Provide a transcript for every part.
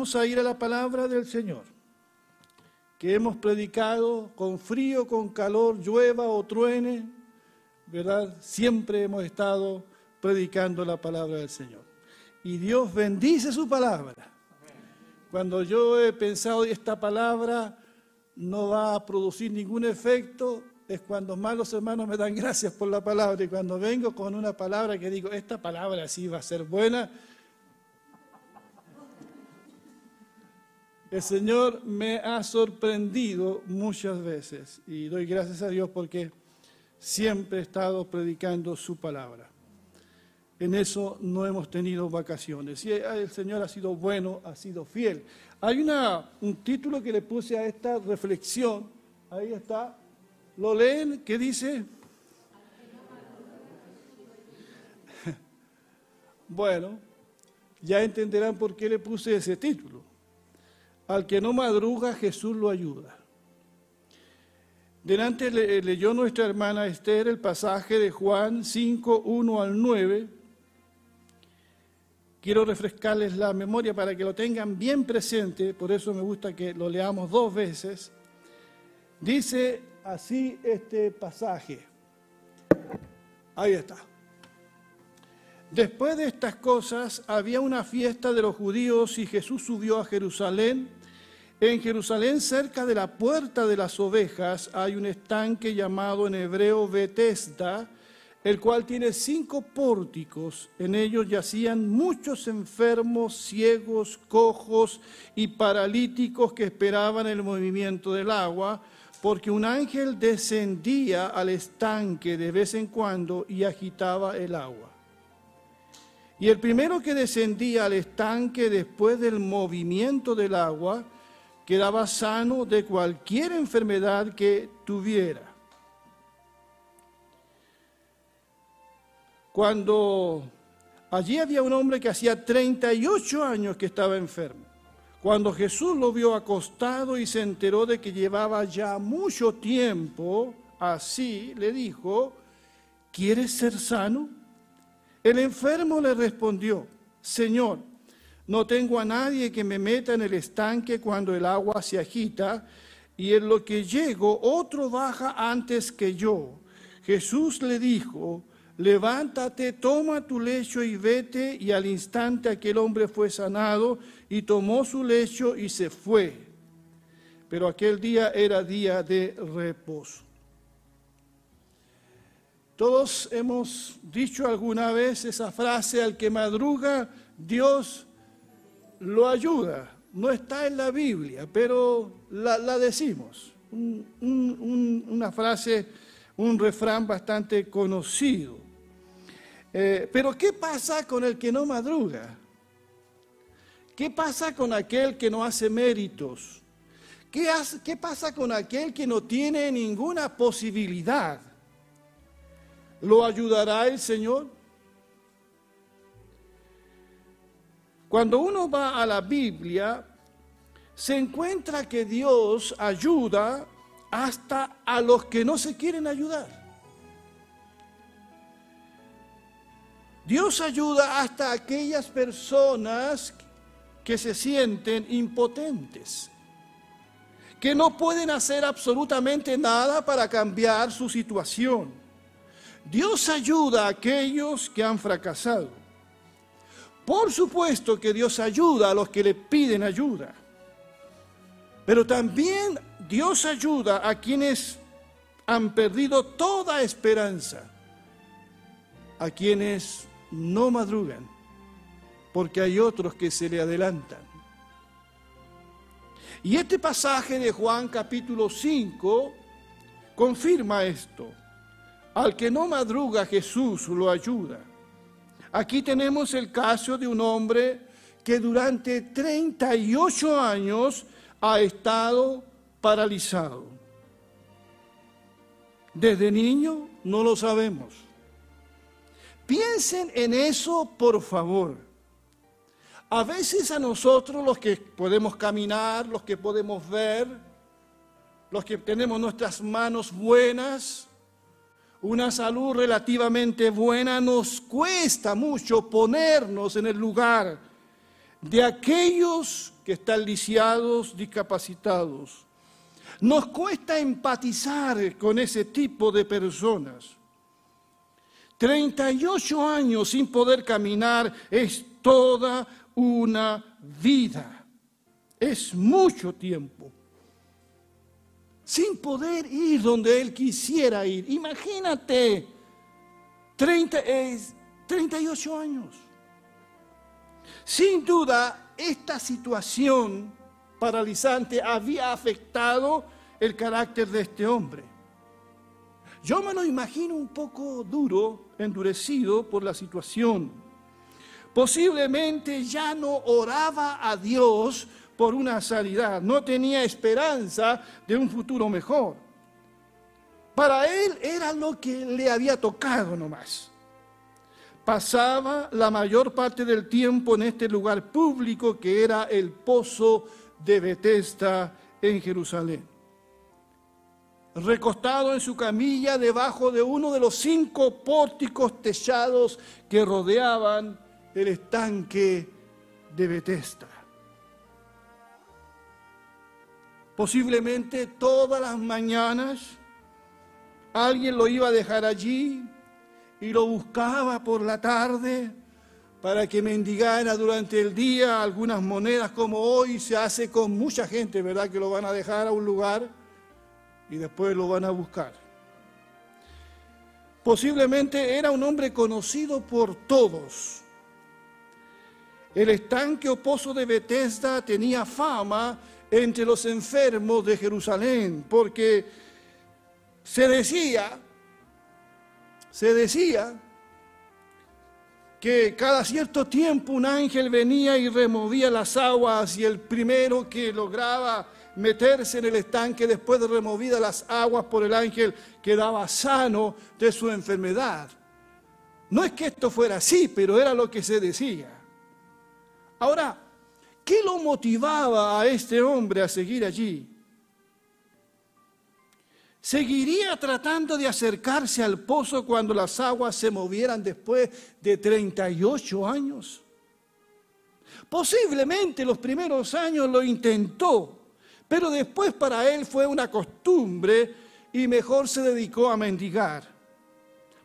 vamos a ir a la palabra del Señor, que hemos predicado con frío, con calor, llueva o truene, ¿verdad? Siempre hemos estado predicando la palabra del Señor. Y Dios bendice su palabra. Cuando yo he pensado esta palabra no va a producir ningún efecto, es cuando más los hermanos me dan gracias por la palabra y cuando vengo con una palabra que digo, esta palabra sí va a ser buena, el Señor me ha sorprendido muchas veces y doy gracias a Dios porque siempre he estado predicando su palabra. En eso no hemos tenido vacaciones. Y el Señor ha sido bueno, ha sido fiel. Hay una, un título que le puse a esta reflexión. Ahí está, ¿Lo leen? ¿Qué dice? Bueno, ya entenderán por qué le puse ese título. Al que no madruga, Jesús lo ayuda. Delante leyó nuestra hermana Esther el pasaje de Juan 5, 1 al 9. Quiero refrescarles la memoria para que lo tengan bien presente, por eso me gusta que lo leamos dos veces. Dice así este pasaje. Ahí está. Después de estas cosas había una fiesta de los judíos y Jesús subió a Jerusalén. En Jerusalén, cerca de la puerta de las ovejas, hay un estanque llamado en hebreo Betesda, el cual tiene cinco pórticos. En ellos yacían muchos enfermos, ciegos, cojos y paralíticos que esperaban el movimiento del agua porque un ángel descendía al estanque de vez en cuando y agitaba el agua. Y el primero que descendía al estanque después del movimiento del agua quedaba sano de cualquier enfermedad que tuviera. Cuando allí había un hombre que hacía 38 años que estaba enfermo. Cuando Jesús lo vio acostado y se enteró de que llevaba ya mucho tiempo así, le dijo, ¿quieres ser sano? El enfermo le respondió, Señor, no tengo a nadie que me meta en el estanque cuando el agua se agita, y en lo que llego otro baja antes que yo. Jesús le dijo, levántate, toma tu lecho y vete, y al instante aquel hombre fue sanado y tomó su lecho y se fue. Pero aquel día era día de reposo. Todos hemos dicho alguna vez esa frase, al que madruga, Dios lo ayuda. No está en la Biblia, pero la, decimos. una frase, un refrán bastante conocido. Eh, pero ¿qué pasa con el que no madruga? ¿Qué pasa con aquel que no hace méritos? ¿Qué, ¿Qué, pasa con aquel que no tiene ninguna posibilidad? ¿Lo ayudará el Señor? Cuando uno va a la Biblia, se encuentra que Dios ayuda hasta a los que no se quieren ayudar. Dios ayuda hasta a aquellas personas que se sienten impotentes, que no pueden hacer absolutamente nada para cambiar su situación. Dios ayuda a aquellos que han fracasado. Por supuesto que Dios ayuda a los que le piden ayuda. Pero también Dios ayuda a quienes han perdido toda esperanza, a quienes no madrugan porque hay otros que se le adelantan. Y este pasaje de Juan capítulo 5 confirma esto. Al que no madruga Jesús lo ayuda. Aquí tenemos el caso de un hombre que durante 38 años ha estado paralizado. Desde niño no lo sabemos. Piensen en eso, por favor. A veces a nosotros los que podemos caminar, los que podemos ver, los que tenemos nuestras manos buenas, una salud relativamente buena, nos cuesta mucho ponernos en el lugar de aquellos que están lisiados, discapacitados. Nos cuesta empatizar con ese tipo de personas. 38 años sin poder caminar es toda una vida. Es mucho tiempo. Sin poder ir donde él quisiera ir. Imagínate, 30, 38 años. Sin duda, esta situación paralizante había afectado el carácter de este hombre. Yo me lo imagino un poco duro, endurecido por la situación. Posiblemente ya no oraba a Dios por una sanidad, no tenía esperanza de un futuro mejor. Para él era lo que le había tocado nomás. Pasaba la mayor parte del tiempo en este lugar público que era el pozo de Bethesda en Jerusalén. Recostado en su camilla debajo de uno de los cinco pórticos techados que rodeaban el estanque de Bethesda. Posiblemente todas las mañanas alguien lo iba a dejar allí y lo buscaba por la tarde para que mendigara durante el día algunas monedas como hoy se hace con mucha gente, ¿verdad? Que lo van a dejar a un lugar y después lo van a buscar. Posiblemente era un hombre conocido por todos. El estanque o pozo de Bethesda tenía fama entre los enfermos de Jerusalén, porque se decía, se decía que cada cierto tiempo un ángel venía y removía las aguas y el primero que lograba meterse en el estanque después de removidas las aguas por el ángel quedaba sano de su enfermedad. No es que esto fuera así, pero era lo que se decía. Ahora, ¿qué lo motivaba a este hombre a seguir allí? ¿Seguiría tratando de acercarse al pozo cuando las aguas se movieran después de 38 años? Posiblemente los primeros años lo intentó, pero después para él fue una costumbre y mejor se dedicó a mendigar,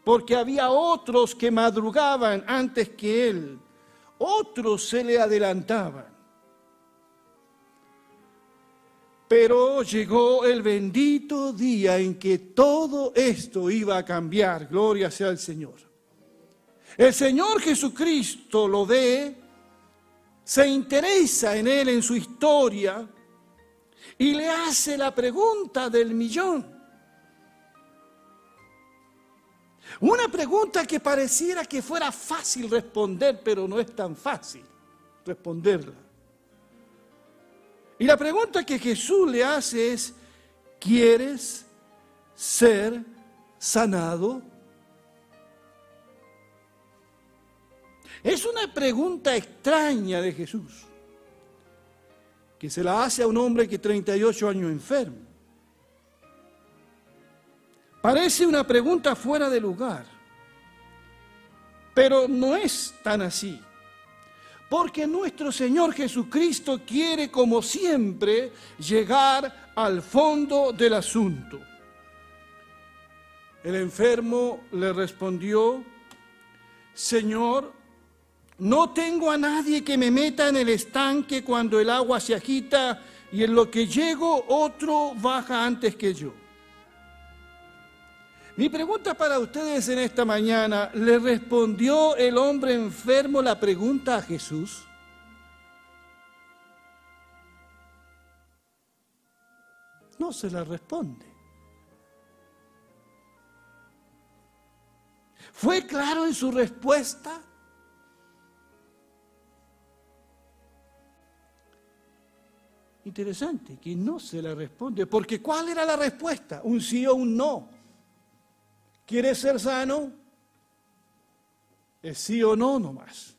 porque había otros que madrugaban antes que él, otros se le adelantaban. Pero llegó el bendito día en que todo esto iba a cambiar. Gloria sea al Señor. El Señor Jesucristo lo ve, se interesa en él, en su historia, y le hace la pregunta del millón. Una pregunta que pareciera que fuera fácil responder, pero no es tan fácil responderla. Y la pregunta que Jesús le hace es, ¿quieres ser sanado? Es una pregunta extraña de Jesús, que se la hace a un hombre que 38 años enfermo. Parece una pregunta fuera de lugar, pero no es tan así. Porque nuestro Señor Jesucristo quiere, como siempre, llegar al fondo del asunto. El enfermo le respondió, Señor, no tengo a nadie que me meta en el estanque cuando el agua se agita y en lo que llego otro baja antes que yo. Mi pregunta para ustedes en esta mañana, ¿le respondió el hombre enfermo la pregunta a Jesús? No se la responde. ¿Fue claro en su respuesta? Interesante que no se la responde, porque ¿cuál era la respuesta? Un sí o un no. ¿Quieres ser sano? Es sí o no nomás.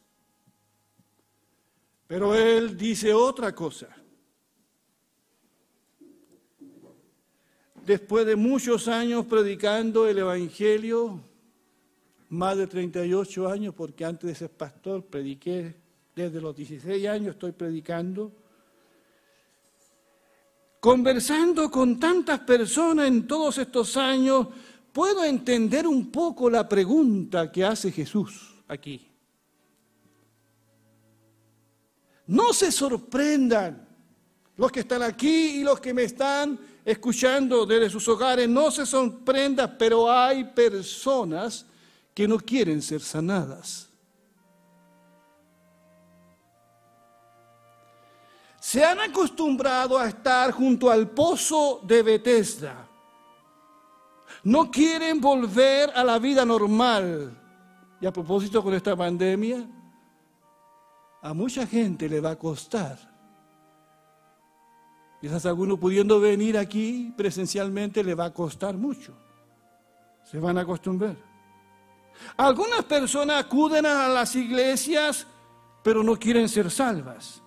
Pero él dice otra cosa. Después de muchos años predicando el Evangelio, más de 38 años, porque antes de ser pastor prediqué desde los 16 años estoy predicando, conversando con tantas personas en todos estos años, puedo entender un poco la pregunta que hace Jesús aquí. No se sorprendan los que están aquí y los que me están escuchando desde sus hogares, no se sorprendan, pero hay personas que no quieren ser sanadas. Se han acostumbrado a estar junto al pozo de Bethesda. No quieren volver a la vida normal. Y a propósito con esta pandemia, a mucha gente le va a costar. Quizás alguno pudiendo venir aquí presencialmente le va a costar mucho. Se van a acostumbrar. Algunas personas acuden a las iglesias, pero no quieren ser salvas.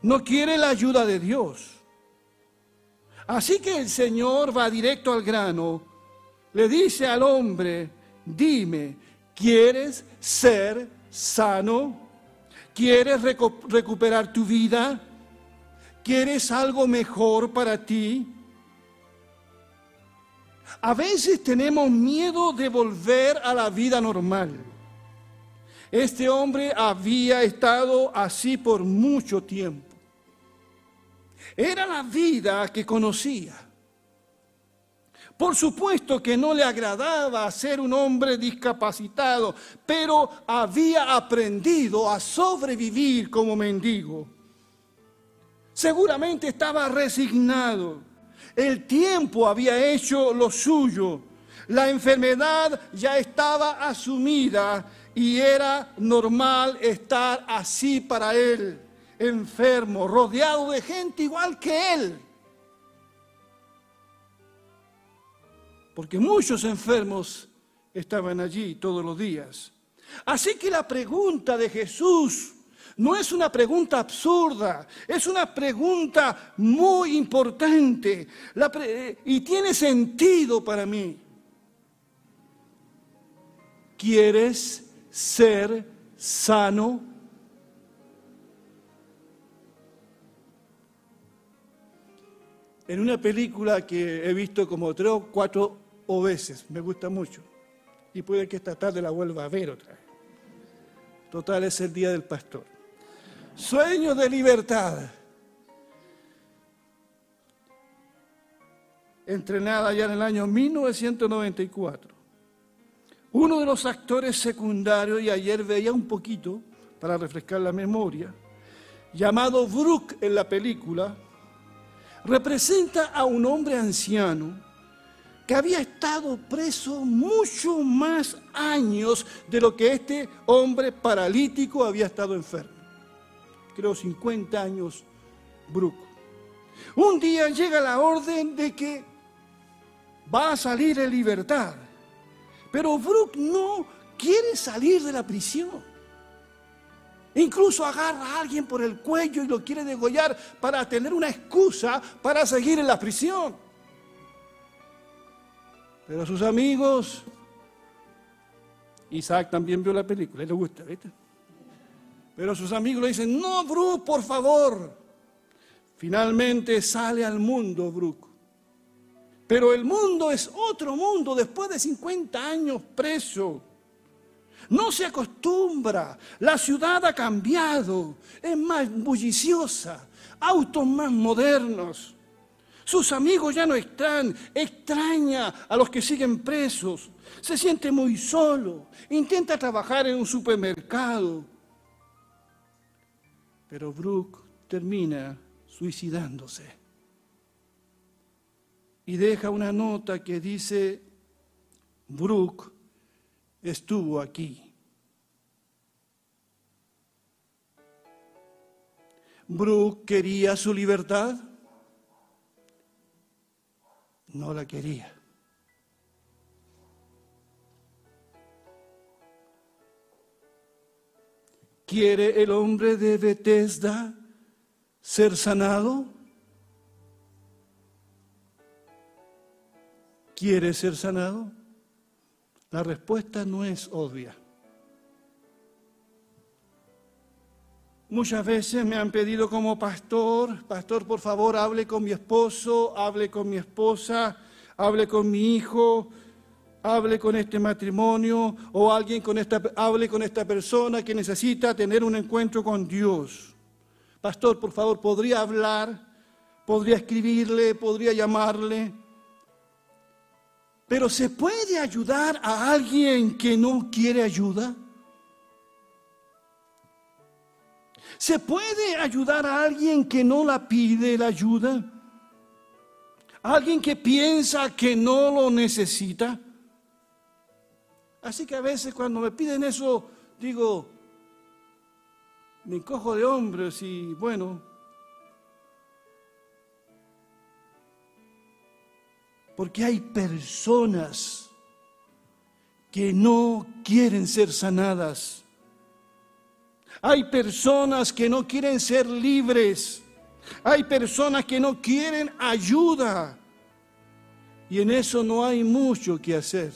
No quieren la ayuda de Dios. Así que el Señor va directo al grano. Le dice al hombre, dime, ¿quieres ser sano? ¿Quieres recuperar tu vida? ¿Quieres algo mejor para ti? A veces tenemos miedo de volver a la vida normal. Este hombre había estado así por mucho tiempo. Era la vida que conocía. Por supuesto que no le agradaba ser un hombre discapacitado, pero había aprendido a sobrevivir como mendigo. Seguramente estaba resignado. El tiempo había hecho lo suyo. La enfermedad ya estaba asumida y era normal estar así para él, enfermo, rodeado de gente igual que él. Porque muchos enfermos estaban allí todos los días. Así que la pregunta de Jesús no es una pregunta absurda, es una pregunta muy importante y tiene sentido para mí. ¿Quieres ser sano? En una película que he visto como tres o cuatro o veces, me gusta mucho. Y puede que esta tarde la vuelva a ver otra vez. Total es el día del pastor. Sueños de libertad. Entrenada ya en el año 1994. Uno de los actores secundarios, y ayer veía un poquito para refrescar la memoria, llamado Brooke en la película, representa a un hombre anciano que había estado preso mucho más años de lo que este hombre paralítico había estado enfermo. Creo 50 años, Brooke. Un día llega la orden de que va a salir en libertad, pero Brooke no quiere salir de la prisión. Incluso agarra a alguien por el cuello y lo quiere degollar para tener una excusa para seguir en la prisión. Pero sus amigos, Isaac también vio la película, le gusta, ¿viste? Pero sus amigos le dicen, no, Brooke, por favor. Finalmente sale al mundo Brooke. Pero el mundo es otro mundo después de 50 años preso. No se acostumbra. La ciudad ha cambiado. Es más bulliciosa. Autos más modernos. Sus amigos ya no están. Extraña a los que siguen presos. Se siente muy solo. Intenta trabajar en un supermercado. Pero Brooke termina suicidándose. Y deja una nota que dice, Brooke estuvo aquí. Brooke quería su libertad. No la quería. ¿Quiere el hombre de Bethesda ser sanado? ¿Quiere ser sanado? La respuesta no es obvia. Muchas veces me han pedido como pastor, pastor, por favor, hable con mi esposo, hable con mi esposa, hable con mi hijo, hable con este matrimonio o alguien con esta, hable con esta persona que necesita tener un encuentro con Dios. Pastor, por favor, ¿podría hablar? ¿Podría escribirle? ¿Podría llamarle? Pero ¿se puede ayudar a alguien que no quiere ayuda? ¿Se puede ayudar a alguien que no la pide la ayuda? ¿Alguien que piensa que no lo necesita? Así que a veces cuando me piden eso, digo, me cojo de hombros y bueno, porque hay personas que no quieren ser sanadas. Hay personas que no quieren ser libres. Hay personas que no quieren ayuda. Y en eso no hay mucho que hacer.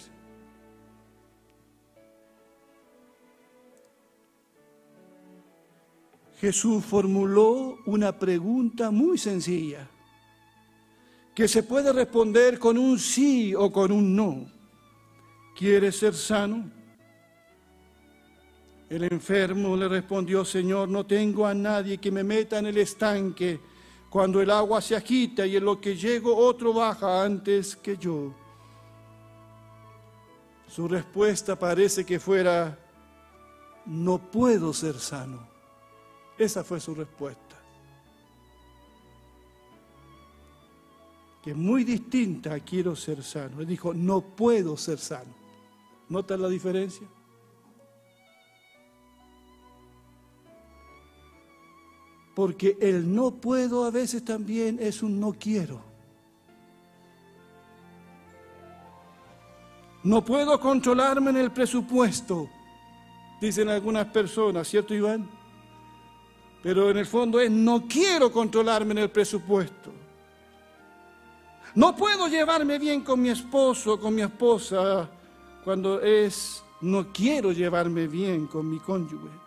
Jesús formuló una pregunta muy sencilla, que se puede responder con un sí o con un no. ¿Quieres ser sano? El enfermo le respondió, Señor, no tengo a nadie que me meta en el estanque cuando el agua se agita y en lo que llego otro baja antes que yo. Su respuesta parece que fuera, no puedo ser sano. Esa fue su respuesta. Que es muy distinta a quiero ser sano. Él dijo, no puedo ser sano. ¿Notan la diferencia? Porque el no puedo a veces también es un no quiero. No puedo controlarme en el presupuesto, dicen algunas personas, ¿cierto Iván? Pero en el fondo es no quiero controlarme en el presupuesto. No puedo llevarme bien con mi esposo o con mi esposa cuando es no quiero llevarme bien con mi cónyuge.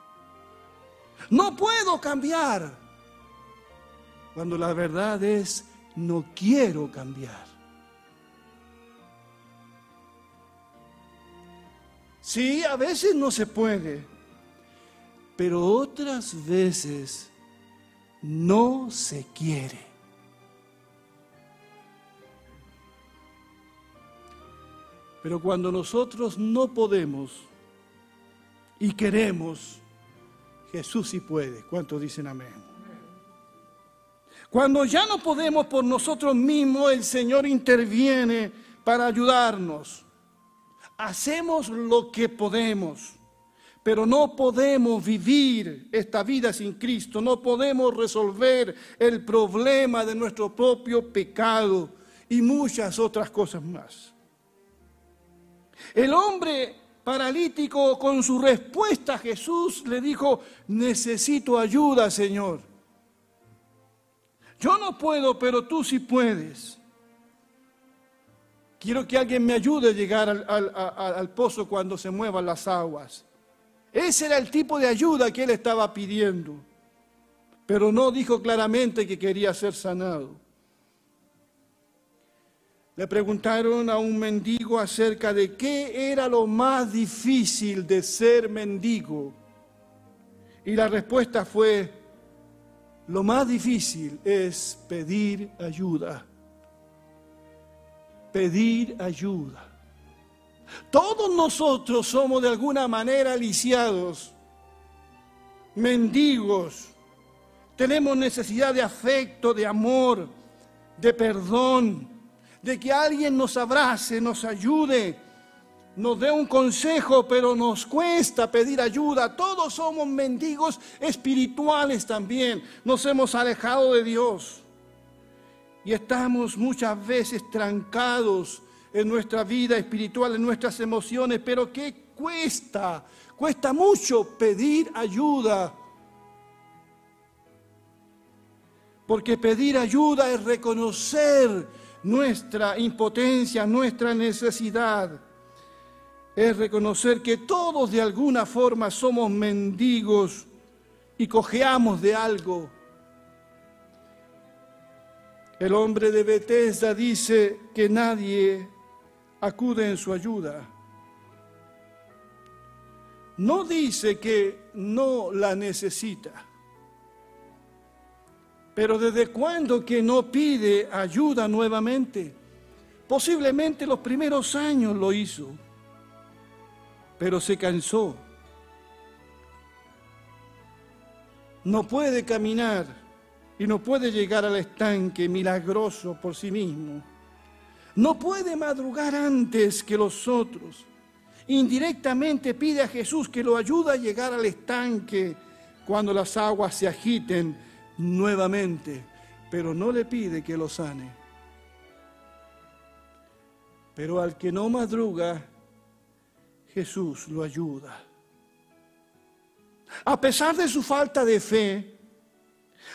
No puedo cambiar cuando la verdad es no quiero cambiar. Sí, a veces no se puede pero otras veces no se quiere. Pero cuando nosotros no podemos y queremos, Jesús sí puede. ¿Cuántos dicen amén? Cuando ya no podemos por nosotros mismos, el Señor interviene para ayudarnos. Hacemos lo que podemos. Pero no podemos vivir esta vida sin Cristo, no podemos resolver el problema de nuestro propio pecado y muchas otras cosas más. El hombre paralítico con su respuesta Jesús le dijo, necesito ayuda, Señor. Yo no puedo, pero tú sí puedes. Quiero que alguien me ayude a llegar al, al pozo cuando se muevan las aguas. Ese era el tipo de ayuda que él estaba pidiendo, pero no dijo claramente que quería ser sanado. Le preguntaron a un mendigo acerca de qué era lo más difícil de ser mendigo. Y la respuesta fue, lo más difícil es pedir ayuda. Pedir ayuda. Todos nosotros somos de alguna manera lisiados, mendigos. Tenemos necesidad de afecto, de amor, de perdón, de que alguien nos abrace, nos ayude, nos dé un consejo, pero nos cuesta pedir ayuda. Todos somos mendigos espirituales también. Nos hemos alejado de Dios y estamos muchas veces trancados en nuestra vida espiritual, en nuestras emociones, pero ¿qué cuesta? Cuesta mucho pedir ayuda. Porque pedir ayuda es reconocer nuestra impotencia, nuestra necesidad. Es reconocer que todos de alguna forma somos mendigos y cojeamos de algo. El hombre de Bethesda dice que nadie acude en su ayuda. No dice que no la necesita. Pero ¿desde cuándo que no pide ayuda nuevamente? Posiblemente los primeros años lo hizo, pero se cansó. No puede caminar y no puede llegar al estanque milagroso por sí mismo. No puede madrugar antes que los otros. Indirectamente pide a Jesús que lo ayude a llegar al estanque cuando las aguas se agiten nuevamente, pero no le pide que lo sane. Pero al que no madruga, Jesús lo ayuda. A pesar de su falta de fe,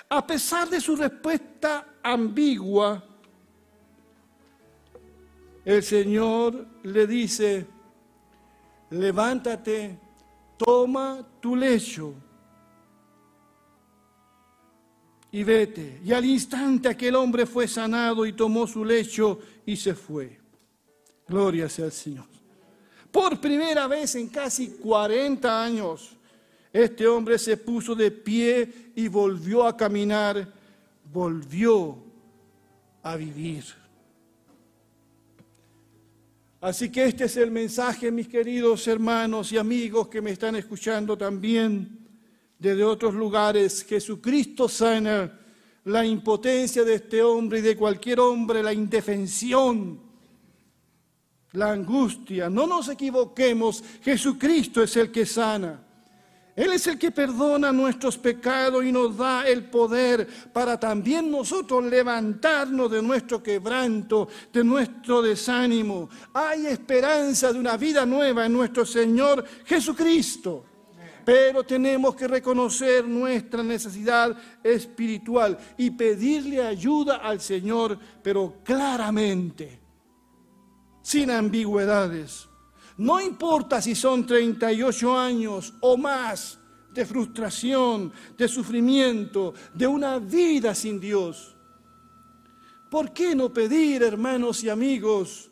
a pesar de su respuesta ambigua, el Señor le dice, levántate, toma tu lecho y vete. Y al instante aquel hombre fue sanado y tomó su lecho y se fue. Gloria sea al Señor. Por primera vez en casi 40 años, este hombre se puso de pie y volvió a caminar, volvió a vivir. Así que este es el mensaje, mis queridos hermanos y amigos que me están escuchando también desde otros lugares. Jesucristo sana la impotencia de este hombre y de cualquier hombre, la indefensión, la angustia. No nos equivoquemos, Jesucristo es el que sana. Él es el que perdona nuestros pecados y nos da el poder para también nosotros levantarnos de nuestro quebranto, de nuestro desánimo. Hay esperanza de una vida nueva en nuestro Señor Jesucristo. Pero tenemos que reconocer nuestra necesidad espiritual y pedirle ayuda al Señor, pero claramente, sin ambigüedades. No importa si son 38 años o más de frustración, de sufrimiento, de una vida sin Dios. ¿Por qué no pedir, hermanos y amigos,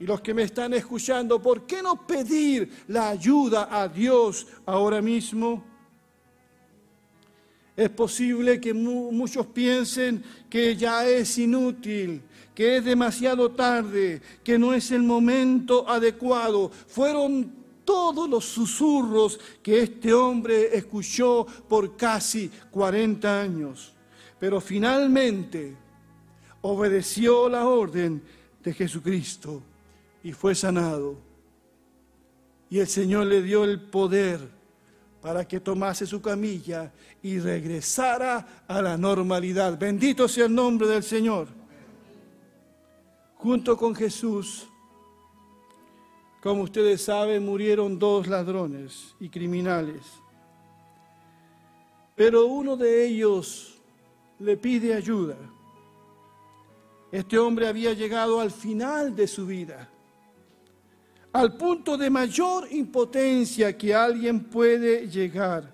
y los que me están escuchando, por qué no pedir la ayuda a Dios ahora mismo? Es posible que muchos piensen que ya es inútil, que es demasiado tarde, que no es el momento adecuado. Fueron todos los susurros que este hombre escuchó por casi 40 años. Pero finalmente obedeció la orden de Jesucristo y fue sanado. Y el Señor le dio el poder para que tomase su camilla y regresara a la normalidad. Bendito sea el nombre del Señor junto con Jesús, como ustedes saben, murieron dos ladrones y criminales. Pero uno de ellos le pide ayuda. Este hombre había llegado al final de su vida, al punto de mayor impotencia que alguien puede llegar.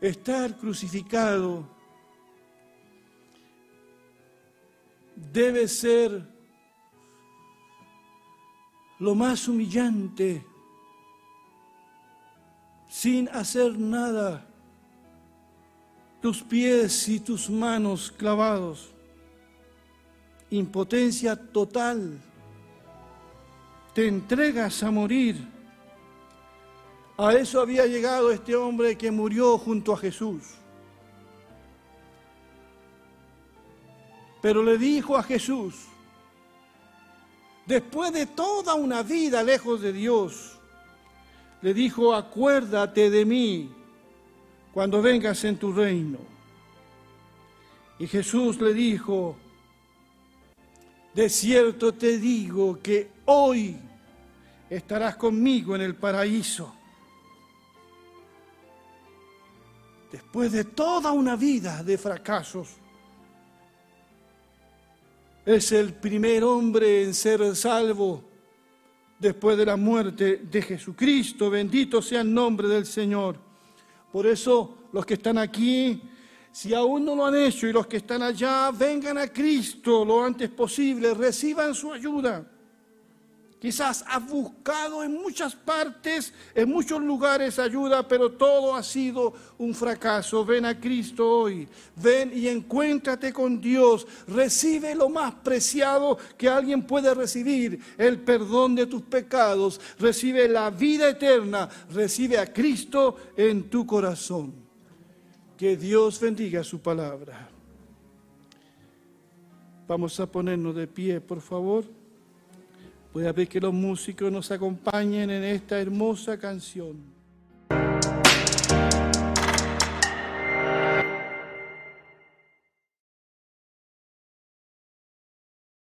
Estar crucificado debe ser lo más humillante, sin hacer nada, tus pies y tus manos clavados, impotencia total, te entregas a morir. A eso había llegado este hombre que murió junto a Jesús. Pero le dijo a Jesús, después de toda una vida lejos de Dios, le dijo, acuérdate de mí cuando vengas en tu reino. Y Jesús le dijo, de cierto te digo que hoy estarás conmigo en el paraíso. Después de toda una vida de fracasos, es el primer hombre en ser salvo después de la muerte de Jesucristo. Bendito sea el nombre del Señor. Por eso los que están aquí, si aún no lo han hecho y los que están allá, vengan a Cristo lo antes posible, reciban su ayuda. Quizás has buscado en muchas partes, en muchos lugares ayuda, pero todo ha sido un fracaso. Ven a Cristo hoy, ven y encuéntrate con Dios. Recibe lo más preciado que alguien puede recibir, el perdón de tus pecados. Recibe la vida eterna, recibe a Cristo en tu corazón. Que Dios bendiga su palabra. Vamos a ponernos de pie, por favor. Voy a pedir que los músicos nos acompañen en esta hermosa canción.